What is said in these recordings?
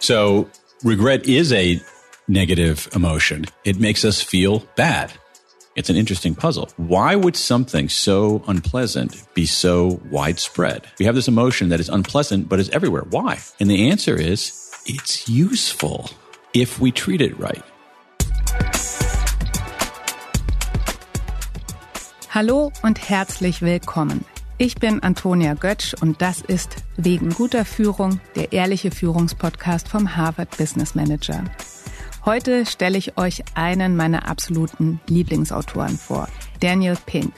So regret is a negative emotion. It makes us feel bad. It's an interesting puzzle. Why would something so unpleasant be so widespread? We have this emotion that is unpleasant, but is everywhere. Why? And the answer is it's useful if we treat it right. Hallo und herzlich willkommen. Ich bin Antonia Götsch und das ist Wegen guter Führung, der ehrliche Führungspodcast vom Harvard Business Manager. Heute stelle ich euch einen meiner absoluten Lieblingsautoren vor, Daniel Pink.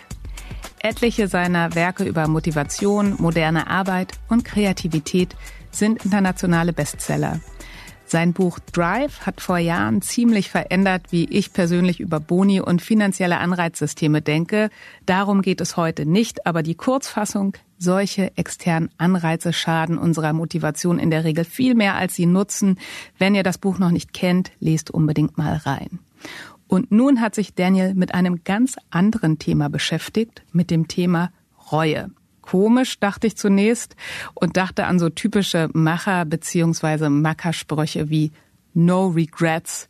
Etliche seiner Werke über Motivation, moderne Arbeit und Kreativität sind internationale Bestseller. Sein Buch Drive hat vor Jahren ziemlich verändert, wie ich persönlich über Boni und finanzielle Anreizsysteme denke. Darum geht es heute nicht, aber die Kurzfassung, solche externen Anreize schaden unserer Motivation in der Regel viel mehr, als sie nutzen. Wenn ihr das Buch noch nicht kennt, lest unbedingt mal rein. Und nun hat sich Daniel mit einem ganz anderen Thema beschäftigt, mit dem Thema Reue komisch, dachte ich zunächst und dachte an so typische Macher- bzw. Mackersprüche wie No Regrets.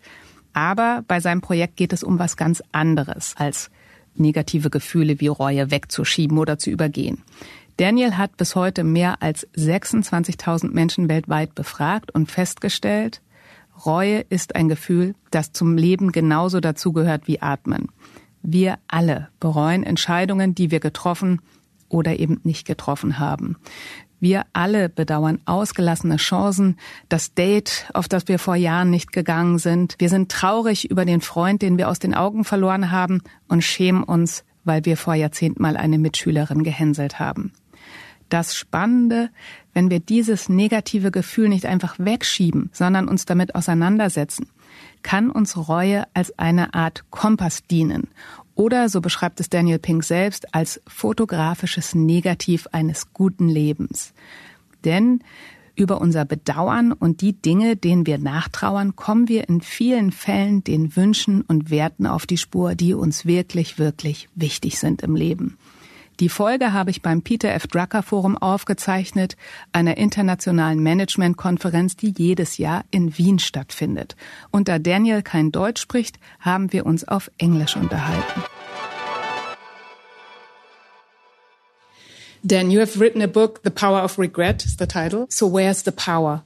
Aber bei seinem Projekt geht es um was ganz anderes als negative Gefühle wie Reue wegzuschieben oder zu übergehen. Daniel hat bis heute mehr als 26.000 Menschen weltweit befragt und festgestellt, Reue ist ein Gefühl, das zum Leben genauso dazugehört wie Atmen. Wir alle bereuen Entscheidungen, die wir getroffen oder eben nicht getroffen haben. Wir alle bedauern ausgelassene Chancen, das Date, auf das wir vor Jahren nicht gegangen sind. Wir sind traurig über den Freund, den wir aus den Augen verloren haben und schämen uns, weil wir vor Jahrzehnten mal eine Mitschülerin gehänselt haben. Das Spannende, wenn wir dieses negative Gefühl nicht einfach wegschieben, sondern uns damit auseinandersetzen, kann uns Reue als eine Art Kompass dienen oder, so beschreibt es Daniel Pink selbst, als fotografisches Negativ eines guten Lebens. Denn über unser Bedauern und die Dinge, denen wir nachtrauern, kommen wir in vielen Fällen den Wünschen und Werten auf die Spur, die uns wirklich, wirklich wichtig sind im Leben. Die Folge habe ich beim Peter F. Drucker Forum aufgezeichnet, einer internationalen Managementkonferenz, die jedes Jahr in Wien stattfindet. Und da Daniel kein Deutsch spricht, haben wir uns auf Englisch unterhalten. Dan, you have written a book, The Power of Regret is the title. So where's the power?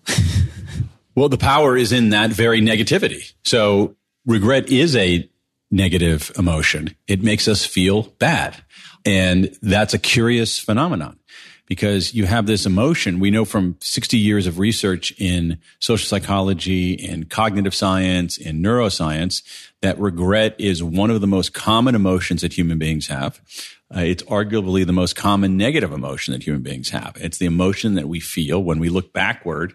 well, the power is in that very negativity. So regret is a negative emotion. It makes us feel bad. And that's a curious phenomenon because you have this emotion. We know from 60 years of research in social psychology, in cognitive science, in neuroscience, that regret is one of the most common emotions that human beings have. Uh, it's arguably the most common negative emotion that human beings have. It's the emotion that we feel when we look backward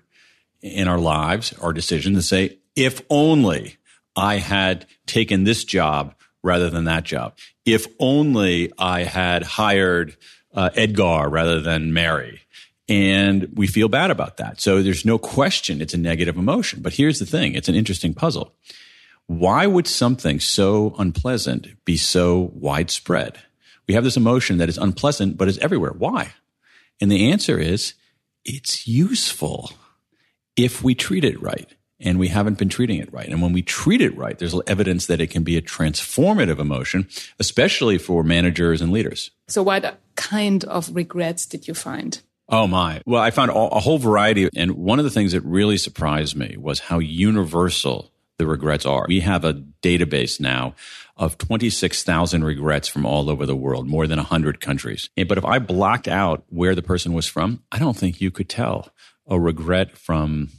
in our lives, our decisions, and say, if only I had taken this job rather than that job. If only I had hired uh, Edgar rather than Mary. And we feel bad about that. So there's no question it's a negative emotion. But here's the thing. It's an interesting puzzle. Why would something so unpleasant be so widespread? We have this emotion that is unpleasant, but is everywhere. Why? And the answer is it's useful if we treat it right and we haven't been treating it right. And when we treat it right, there's evidence that it can be a transformative emotion, especially for managers and leaders. So what kind of regrets did you find? Oh my. Well, I found a whole variety. And one of the things that really surprised me was how universal the regrets are. We have a database now of 26,000 regrets from all over the world, more than 100 countries. But if I blocked out where the person was from, I don't think you could tell a regret from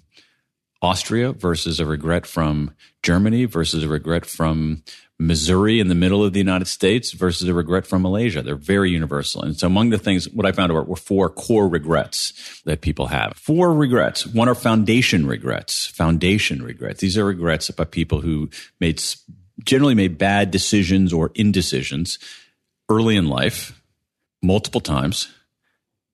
Austria versus a regret from Germany versus a regret from Missouri in the middle of the United States versus a regret from Malaysia. They're very universal. And so among the things, what I found were four core regrets that people have. Four regrets. One are foundation regrets. Foundation regrets. These are regrets by people who made, generally made bad decisions or indecisions early in life, multiple times,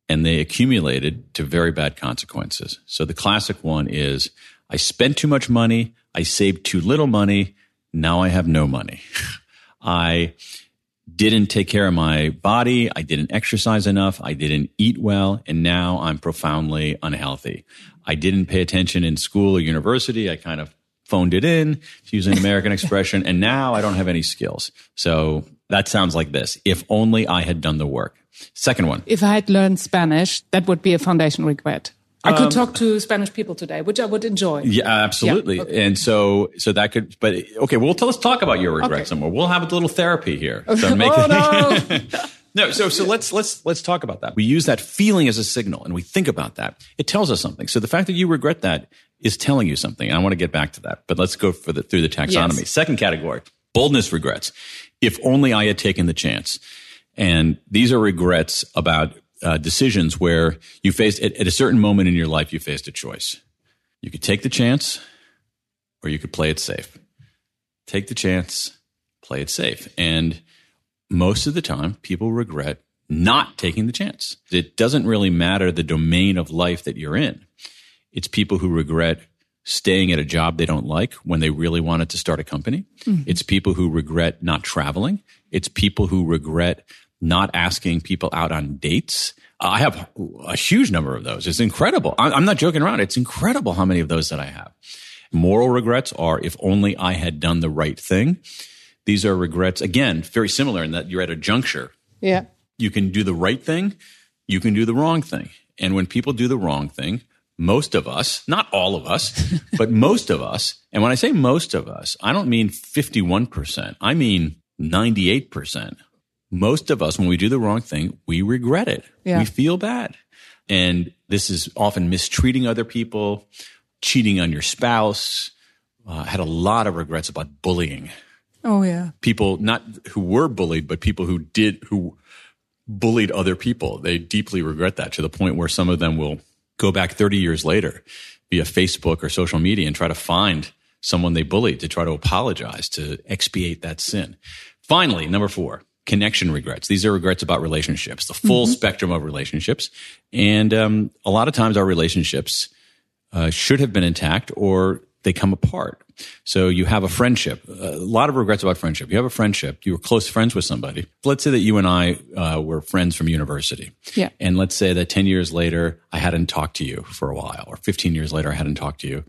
and they accumulated to very bad consequences. So the classic one is I spent too much money. I saved too little money. Now I have no money. I didn't take care of my body. I didn't exercise enough. I didn't eat well. And now I'm profoundly unhealthy. I didn't pay attention in school or university. I kind of phoned it in to use an American expression. And now I don't have any skills. So that sounds like this. If only I had done the work. Second one. If I had learned Spanish, that would be a foundation regret. I could um, talk to Spanish people today, which I would enjoy. Yeah, absolutely. Yeah, okay. And so, so that could, but okay, well, tell us talk about your regrets okay. some more. We'll have a little therapy here. So make oh, no. no, so, so let's, let's, let's talk about that. We use that feeling as a signal and we think about that. It tells us something. So the fact that you regret that is telling you something. I want to get back to that, but let's go for the, through the taxonomy. Yes. Second category, boldness regrets. If only I had taken the chance. And these are regrets about uh, decisions where you faced at, at a certain moment in your life, you faced a choice. You could take the chance or you could play it safe. Take the chance, play it safe. And most of the time, people regret not taking the chance. It doesn't really matter the domain of life that you're in. It's people who regret staying at a job they don't like when they really wanted to start a company. Mm-hmm. It's people who regret not traveling. It's people who regret not asking people out on dates. Uh, I have a huge number of those. It's incredible. I'm not joking around. It's incredible how many of those that I have. Moral regrets are if only I had done the right thing. These are regrets, again, very similar in that you're at a juncture. Yeah. You can do the right thing, you can do the wrong thing. And when people do the wrong thing, most of us, not all of us, but most of us, and when I say most of us, I don't mean 51%, I mean 98% most of us, when we do the wrong thing, we regret it. Yeah. We feel bad. And this is often mistreating other people, cheating on your spouse. Uh, had a lot of regrets about bullying. Oh yeah. People not who were bullied, but people who did who bullied other people. They deeply regret that to the point where some of them will go back 30 years later via Facebook or social media and try to find someone they bullied to try to apologize to expiate that sin. Finally, number 4, connection regrets. These are regrets about relationships, the full mm-hmm. spectrum of relationships. And um, a lot of times our relationships uh, should have been intact or they come apart. So you have a friendship, a lot of regrets about friendship. You have a friendship, you were close friends with somebody. Let's say that you and I uh, were friends from university. Yeah. And let's say that 10 years later, I hadn't talked to you for a while, or 15 years later, I hadn't talked to you.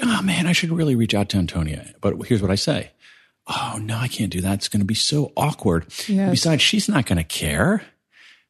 oh man, I should really reach out to Antonia. But here's what I say oh no, I can't do that. It's going to be so awkward. Yes. Besides, she's not going to care.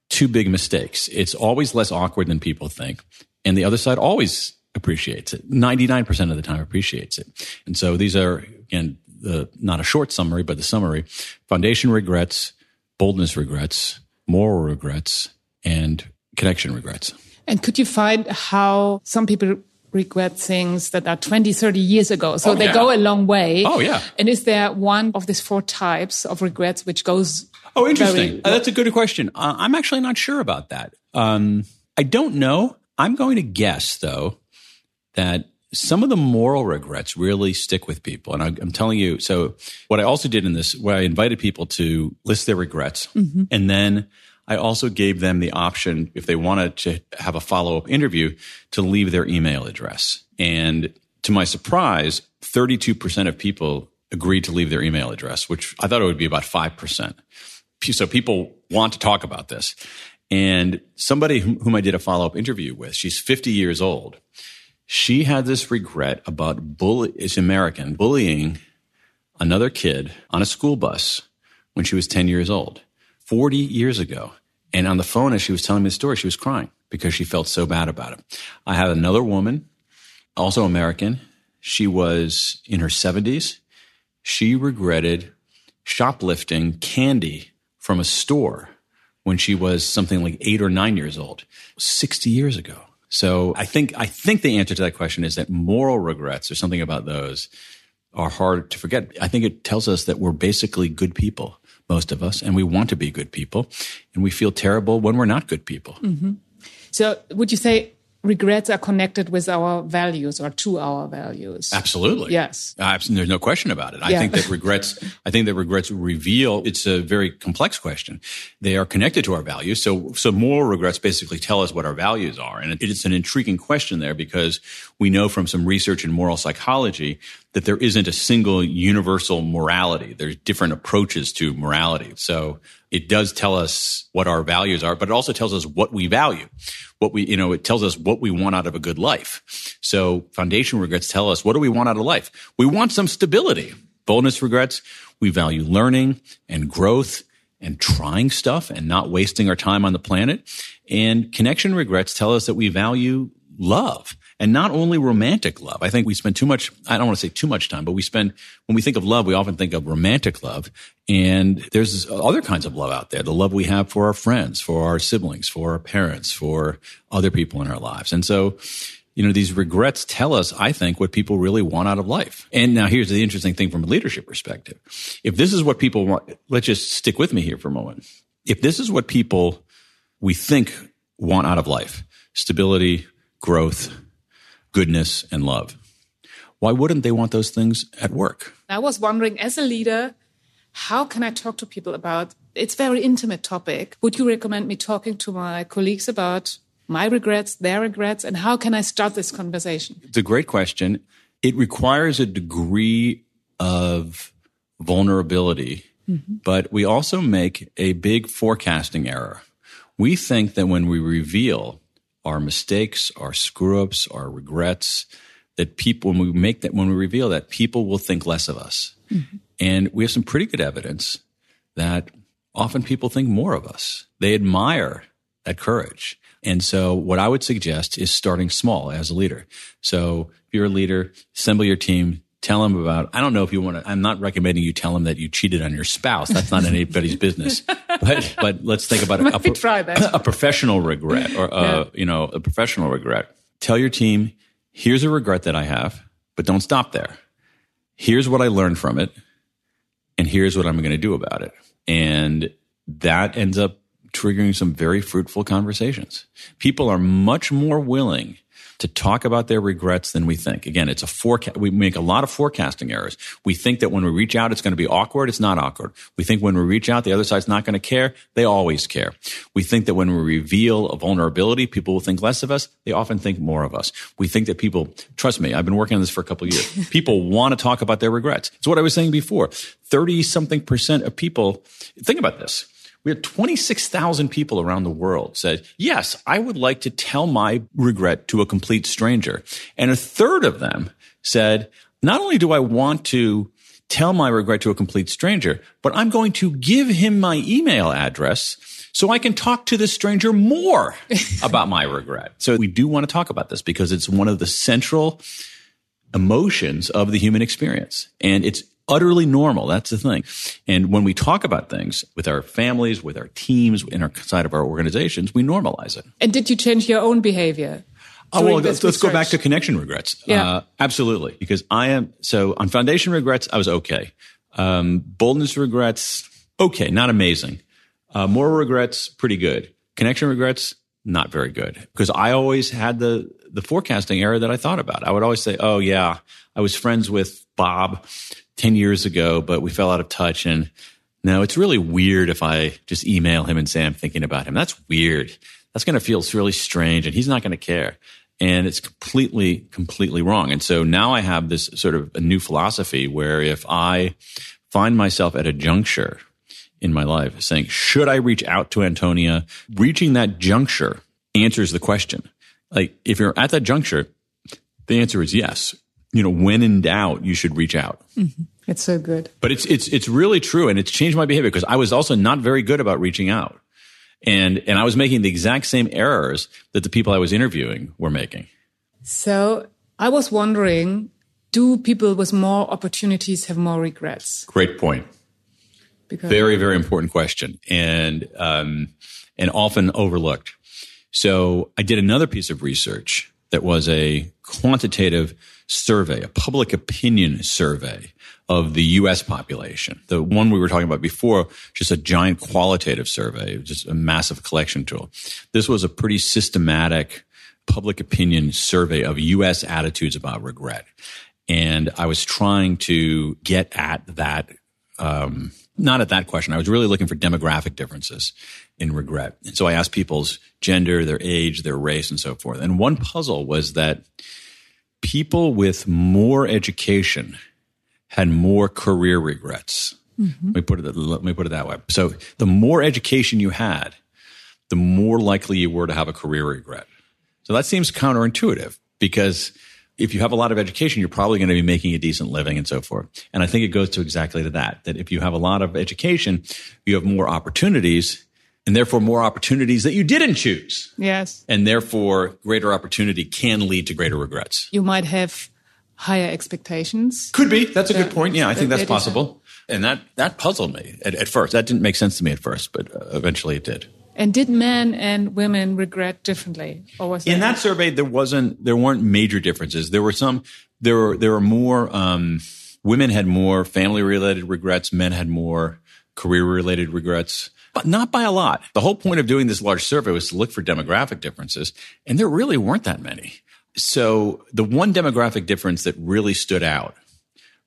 Two big mistakes. It's always less awkward than people think. And the other side always appreciates it. 99% of the time appreciates it. And so these are, again, the, not a short summary, but the summary. Foundation regrets, boldness regrets, moral regrets, and connection regrets. And could you find how some people regret things that are 20, 30 years ago. So oh, they yeah. go a long way. Oh, yeah. And is there one of these four types of regrets which goes? Oh, interesting. Very, uh, that's a good question. Uh, I'm actually not sure about that. Um, I don't know. I'm going to guess, though, that some of the moral regrets really stick with people. And I, am telling you, so what I also did in this, where I invited people to list their regrets mm-hmm. and then I also gave them the option, if they wanted to have a follow up interview, to leave their email address. And to my surprise, 32% of people agreed to leave their email address, which I thought it would be about 5%. So people want to talk about this. And somebody whom I did a follow up interview with, she's 50 years old. She had this regret about bully, it's American, bullying another kid on a school bus when she was 10 years old, 40 years ago. And on the phone, as she was telling me the story, she was crying because she felt so bad about it. I had another woman, also American. She was in her 70s. She regretted shoplifting candy from a store when she was something like eight or nine years old, 60 years ago. So I think, I think the answer to that question is that moral regrets or something about those are hard to forget. I think it tells us that we're basically good people most of us, and we want to be good people, and we feel terrible when we're not good people. Mm-hmm. So, would you say regrets are connected with our values or to our values. Absolutely. Yes. Uh, there's no question about it. I yeah. think that regrets, I think that regrets reveal, it's a very complex question. They are connected to our values. So, so moral regrets basically tell us what our values are. And it's an intriguing question there because we know from some research in moral psychology that there isn't a single universal morality. There's different approaches to morality. So it does tell us what our values are, but it also tells us what we value. What we, you know, it tells us what we want out of a good life. So foundation regrets tell us what do we want out of life? We want some stability. Boldness regrets, we value learning and growth and trying stuff and not wasting our time on the planet. And connection regrets tell us that we value love and not only romantic love. I think we spend too much, I don't want to say too much time, but we spend, when we think of love, we often think of romantic love. And there's other kinds of love out there. The love we have for our friends, for our siblings, for our parents, for other people in our lives. And so, you know, these regrets tell us, I think, what people really want out of life. And now here's the interesting thing from a leadership perspective. If this is what people want, let's just stick with me here for a moment. If this is what people we think want out of life, stability, growth, goodness, and love, why wouldn't they want those things at work? I was wondering, as a leader, how can I talk to people about it's very intimate topic. Would you recommend me talking to my colleagues about my regrets, their regrets, and how can I start this conversation? It's a great question. It requires a degree of vulnerability, mm-hmm. but we also make a big forecasting error. We think that when we reveal our mistakes, our screw ups, our regrets, that people, when we make that, when we reveal that, people will think less of us. Mm-hmm. And we have some pretty good evidence that often people think more of us. They admire that courage. And so what I would suggest is starting small as a leader. So if you're a leader, assemble your team, tell them about, I don't know if you want to, I'm not recommending you tell them that you cheated on your spouse. That's not anybody's business. But, but let's think about a, a, a, professional regret or, a, yeah. you know, a professional regret. Tell your team, here's a regret that I have, but don't stop there. Here's what I learned from it. And here's what I'm going to do about it. And that ends up triggering some very fruitful conversations. People are much more willing to talk about their regrets than we think. Again, it's a forecast. We make a lot of forecasting errors. We think that when we reach out, it's going to be awkward. It's not awkward. We think when we reach out, the other side's not going to care. They always care. We think that when we reveal a vulnerability, people will think less of us. They often think more of us. We think that people, trust me, I've been working on this for a couple of years. people want to talk about their regrets. It's what I was saying before. 30 something percent of people, think about this we had 26,000 people around the world said, yes, I would like to tell my regret to a complete stranger. And a third of them said, not only do I want to tell my regret to a complete stranger, but I'm going to give him my email address so I can talk to this stranger more about my regret. So we do want to talk about this because it's one of the central emotions of the human experience. And it's utterly normal. That's the thing. And when we talk about things with our families, with our teams, in our side of our organizations, we normalize it. And did you change your own behavior? Oh, well, let's, let's go back to connection regrets. Yeah. Uh, absolutely. Because I am, so on foundation regrets, I was okay. Um, boldness regrets, okay, not amazing. Uh, moral regrets, pretty good. Connection regrets, not very good. Because I always had the, the forecasting error that I thought about. I would always say, oh yeah, I was friends with Bob 10 years ago, but we fell out of touch. And no, it's really weird if I just email him and say I'm thinking about him. That's weird. That's going to feel really strange and he's not going to care. And it's completely, completely wrong. And so now I have this sort of a new philosophy where if I find myself at a juncture in my life saying, should I reach out to Antonia? Reaching that juncture answers the question. Like if you're at that juncture, the answer is yes you know, when in doubt, you should reach out. Mm-hmm. It's so good. But it's it's it's really true, and it's changed my behavior because I was also not very good about reaching out, and and I was making the exact same errors that the people I was interviewing were making. So I was wondering, do people with more opportunities have more regrets? Great point. Because very very important question, and um, and often overlooked. So I did another piece of research that was a quantitative survey, a public opinion survey of the US population. The one we were talking about before, just a giant qualitative survey, just a massive collection tool. This was a pretty systematic public opinion survey of US attitudes about regret. And I was trying to get at that, um, not at that question. I was really looking for demographic differences in regret. And so I asked people's gender, their age, their race, and so forth. And one puzzle was that people with more education had more career regrets. Mm-hmm. Let me put it. Let me put it that way. So the more education you had, the more likely you were to have a career regret. So that seems counterintuitive because if you have a lot of education, you're probably going to be making a decent living and so forth. And I think it goes to exactly to that, that if you have a lot of education, you have more opportunities and therefore more opportunities that you didn't choose. Yes. And therefore greater opportunity can lead to greater regrets. You might have higher expectations. Could be. That's a good point. Yeah, I think that's possible. And that, that puzzled me at, at, first. That didn't make sense to me at first, but uh, eventually it did. And did men and women regret differently, or was in that survey there wasn't there weren't major differences. There were some. There were there were more. Um, women had more family related regrets. Men had more career related regrets, but not by a lot. The whole point of doing this large survey was to look for demographic differences, and there really weren't that many. So the one demographic difference that really stood out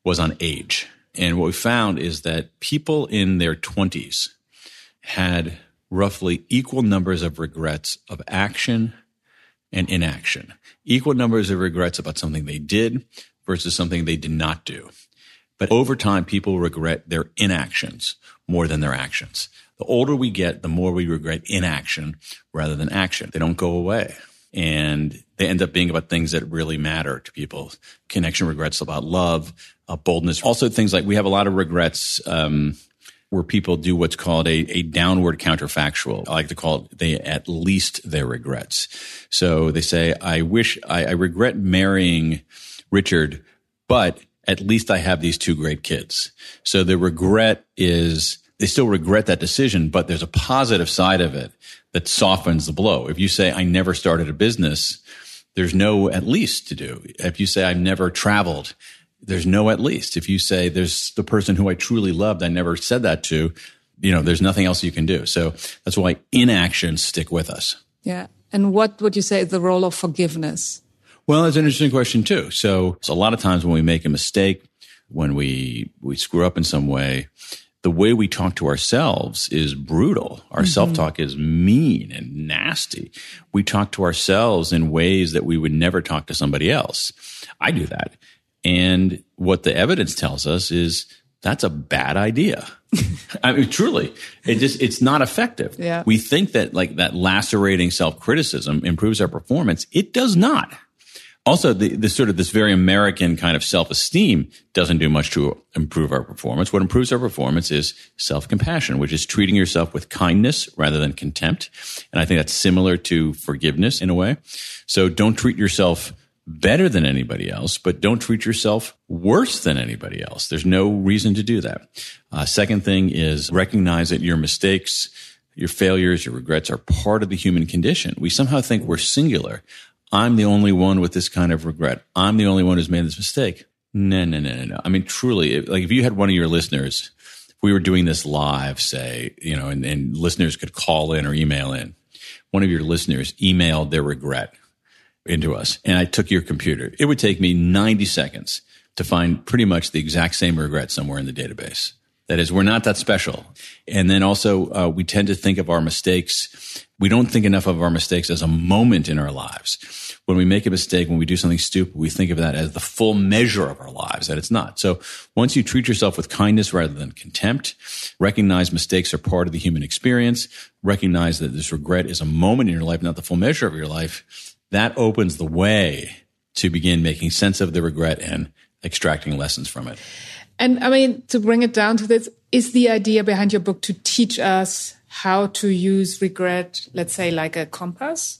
was on age. And what we found is that people in their 20s had roughly equal numbers of regrets of action and inaction, equal numbers of regrets about something they did versus something they did not do. But over time, people regret their inactions more than their actions. The older we get, the more we regret inaction rather than action. They don't go away. And they end up being about things that really matter to people. Connection regrets about love, uh, boldness. Also, things like we have a lot of regrets um, where people do what's called a, a downward counterfactual. I like to call it they at least their regrets. So they say, I wish I, I regret marrying Richard, but at least I have these two great kids. So the regret is they still regret that decision, but there's a positive side of it that softens the blow. If you say, I never started a business, there's no at least to do. If you say, I've never traveled, there's no at least. If you say there's the person who I truly loved, I never said that to, you know, there's nothing else you can do. So that's why inactions stick with us. Yeah. And what would you say is the role of forgiveness? Well, that's an interesting question too. So, so a lot of times when we make a mistake, when we, we screw up in some way, the way we talk to ourselves is brutal. Our mm-hmm. self-talk is mean and nasty. We talk to ourselves in ways that we would never talk to somebody else. I do that. And what the evidence tells us is that's a bad idea. I mean, truly, it just, it's not effective. Yeah. We think that like that lacerating self criticism improves our performance. It does not. Also, the, the sort of this very American kind of self esteem doesn't do much to improve our performance. What improves our performance is self compassion, which is treating yourself with kindness rather than contempt. And I think that's similar to forgiveness in a way. So don't treat yourself better than anybody else, but don't treat yourself worse than anybody else. There's no reason to do that. Uh, second thing is recognize that your mistakes, your failures, your regrets are part of the human condition. We somehow think we're singular. I'm the only one with this kind of regret. I'm the only one who's made this mistake. No, no, no, no, no. I mean, truly, like if you had one of your listeners, if we were doing this live, say, you know, and, and listeners could call in or email in, one of your listeners emailed their regret into us and I took your computer, it would take me 90 seconds to find pretty much the exact same regret somewhere in the database. That is, we're not that special. And then also, uh, we tend to think of our mistakes. We don't think enough of our mistakes as a moment in our lives. When we make a mistake, when we do something stupid, we think of that as the full measure of our lives, that it's not. So once you treat yourself with kindness rather than contempt, recognize mistakes are part of the human experience, recognize that this regret is a moment in your life, not the full measure of your life, that opens the way to begin making sense of the regret and extracting lessons from it. And I mean, to bring it down to this, is the idea behind your book to teach us how to use regret, let's say like a compass?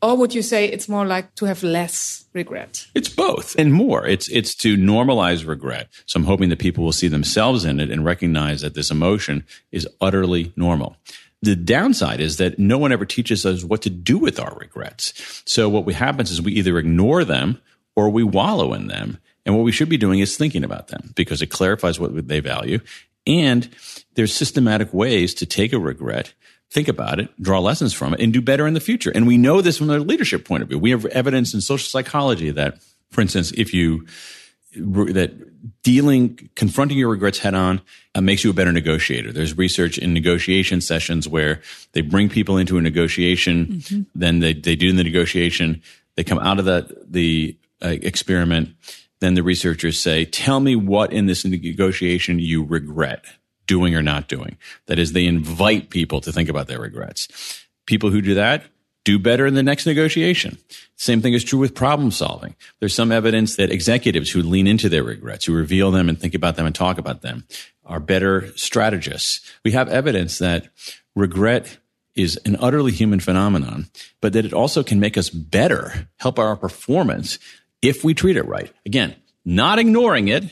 Or would you say it's more like to have less regret? It's both and more. It's, it's to normalize regret. So I'm hoping that people will see themselves in it and recognize that this emotion is utterly normal. The downside is that no one ever teaches us what to do with our regrets. So what we happens is we either ignore them or we wallow in them. And what we should be doing is thinking about them because it clarifies what they value. And there's systematic ways to take a regret, think about it, draw lessons from it, and do better in the future. And we know this from a leadership point of view. We have evidence in social psychology that, for instance, if you that dealing, confronting your regrets head on uh, makes you a better negotiator. There's research in negotiation sessions where they bring people into a negotiation, mm-hmm. then they, they do the negotiation, they come out of the, the uh, experiment, then the researchers say, tell me what in this negotiation you regret doing or not doing. That is, they invite people to think about their regrets. People who do that do better in the next negotiation. Same thing is true with problem solving. There's some evidence that executives who lean into their regrets, who reveal them and think about them and talk about them, are better strategists. We have evidence that regret is an utterly human phenomenon, but that it also can make us better, help our performance if we treat it right. Again, not ignoring it,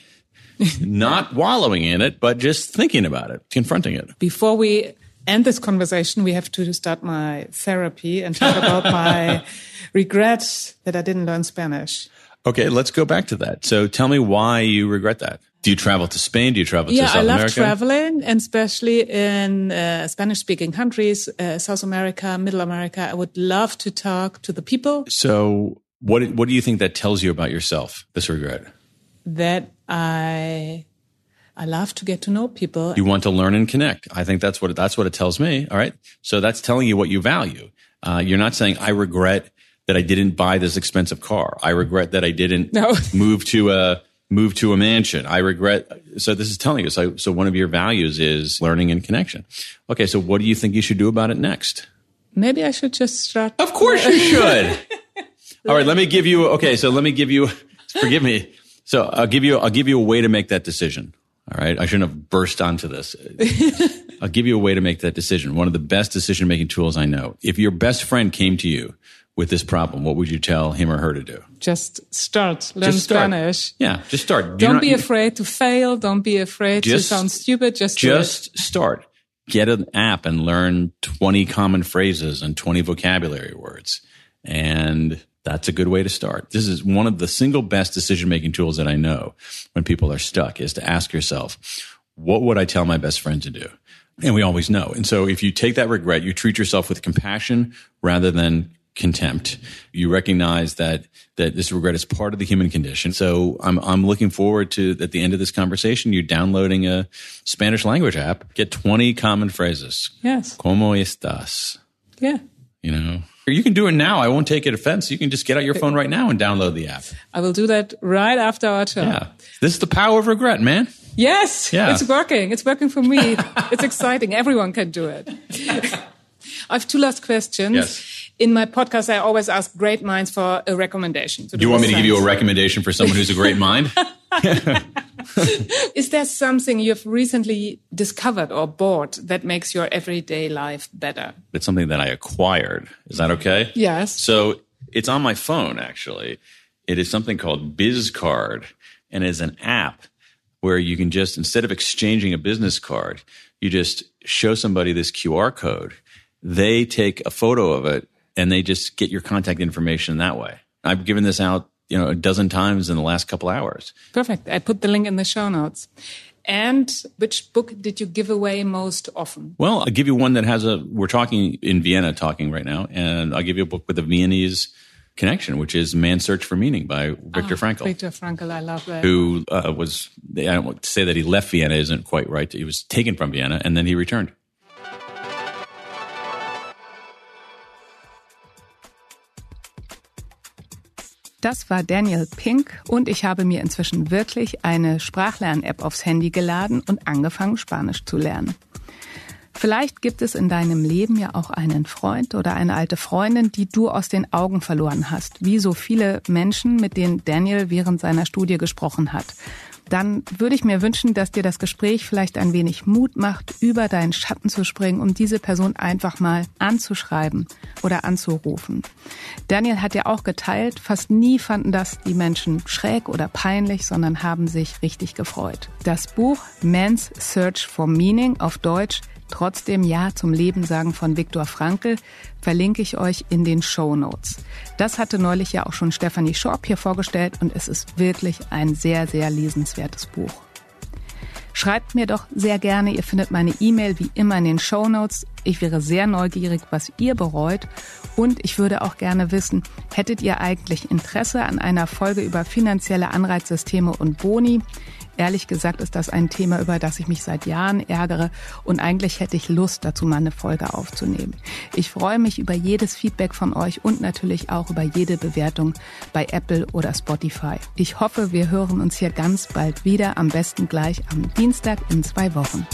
not wallowing in it, but just thinking about it, confronting it. Before we end this conversation, we have to start my therapy and talk about my regret that I didn't learn Spanish. Okay, let's go back to that. So tell me why you regret that. Do you travel to Spain? Do you travel yeah, to South America? I love America? traveling, and especially in uh, Spanish-speaking countries, uh, South America, Middle America. I would love to talk to the people. So what what do you think that tells you about yourself? This regret. That I I love to get to know people. You want to learn and connect. I think that's what that's what it tells me. All right. So that's telling you what you value. Uh, you're not saying I regret that I didn't buy this expensive car. I regret that I didn't No. move to a move to a mansion. I regret. So this is telling you. So so one of your values is learning and connection. Okay. So what do you think you should do about it next? Maybe I should just start. Of course you should. All right, let me give you okay, so let me give you forgive me. So I'll give you I'll give you a way to make that decision. All right. I shouldn't have burst onto this. I'll give you a way to make that decision. One of the best decision making tools I know. If your best friend came to you with this problem, what would you tell him or her to do? Just start. Learn Just start. Spanish. Yeah, just start. You're Don't not- be afraid to fail. Don't be afraid Just- to sound stupid. Just. Just start. Get an app and learn 20 common phrases and 20 vocabulary words. And that's a good way to start. This is one of the single best decision making tools that I know when people are stuck is to ask yourself, what would I tell my best friend to do? And we always know. And so if you take that regret, you treat yourself with compassion rather than contempt. You recognize that that this regret is part of the human condition. So I'm I'm looking forward to at the end of this conversation you downloading a Spanish language app, get 20 common phrases. Yes. Como estás? Yeah. You know. Or you can do it now. I won't take it offense. You can just get out your phone right now and download the app. I will do that right after our talk. Yeah. This is the power of regret, man. Yes, Yeah. it's working. It's working for me. it's exciting. Everyone can do it. I have two last questions. Yes. In my podcast, I always ask great minds for a recommendation. Do you want me to give you a recommendation for someone who's a great mind? Is there something you've recently discovered or bought that makes your everyday life better? It's something that I acquired. Is that okay? Yes. So it's on my phone, actually. It is something called BizCard, and it's an app where you can just, instead of exchanging a business card, you just show somebody this QR code. They take a photo of it and they just get your contact information that way. I've given this out, you know, a dozen times in the last couple hours. Perfect. I put the link in the show notes. And which book did you give away most often? Well, I'll give you one that has a, we're talking in Vienna talking right now, and I'll give you a book with a Viennese connection, which is Man's Search for Meaning by Viktor Frankl. Viktor Frankl, I love that. who uh, was I don't want to say that he left Vienna isn't quite right. He was taken from Vienna and then he returned. Das war Daniel Pink und ich habe mir inzwischen wirklich eine Sprachlern-App aufs Handy geladen und angefangen, Spanisch zu lernen. Vielleicht gibt es in deinem Leben ja auch einen Freund oder eine alte Freundin, die du aus den Augen verloren hast, wie so viele Menschen, mit denen Daniel während seiner Studie gesprochen hat. Dann würde ich mir wünschen, dass dir das Gespräch vielleicht ein wenig Mut macht, über deinen Schatten zu springen, um diese Person einfach mal anzuschreiben oder anzurufen. Daniel hat ja auch geteilt, fast nie fanden das die Menschen schräg oder peinlich, sondern haben sich richtig gefreut. Das Buch Man's Search for Meaning auf Deutsch Trotzdem Ja zum Leben sagen von Viktor Frankl verlinke ich euch in den Show Notes. Das hatte neulich ja auch schon Stephanie Schorb hier vorgestellt und es ist wirklich ein sehr, sehr lesenswertes Buch. Schreibt mir doch sehr gerne, ihr findet meine E-Mail wie immer in den Show Notes. Ich wäre sehr neugierig, was ihr bereut und ich würde auch gerne wissen, hättet ihr eigentlich Interesse an einer Folge über finanzielle Anreizsysteme und Boni? Ehrlich gesagt ist das ein Thema, über das ich mich seit Jahren ärgere und eigentlich hätte ich Lust, dazu mal eine Folge aufzunehmen. Ich freue mich über jedes Feedback von euch und natürlich auch über jede Bewertung bei Apple oder Spotify. Ich hoffe, wir hören uns hier ganz bald wieder, am besten gleich am Dienstag in zwei Wochen.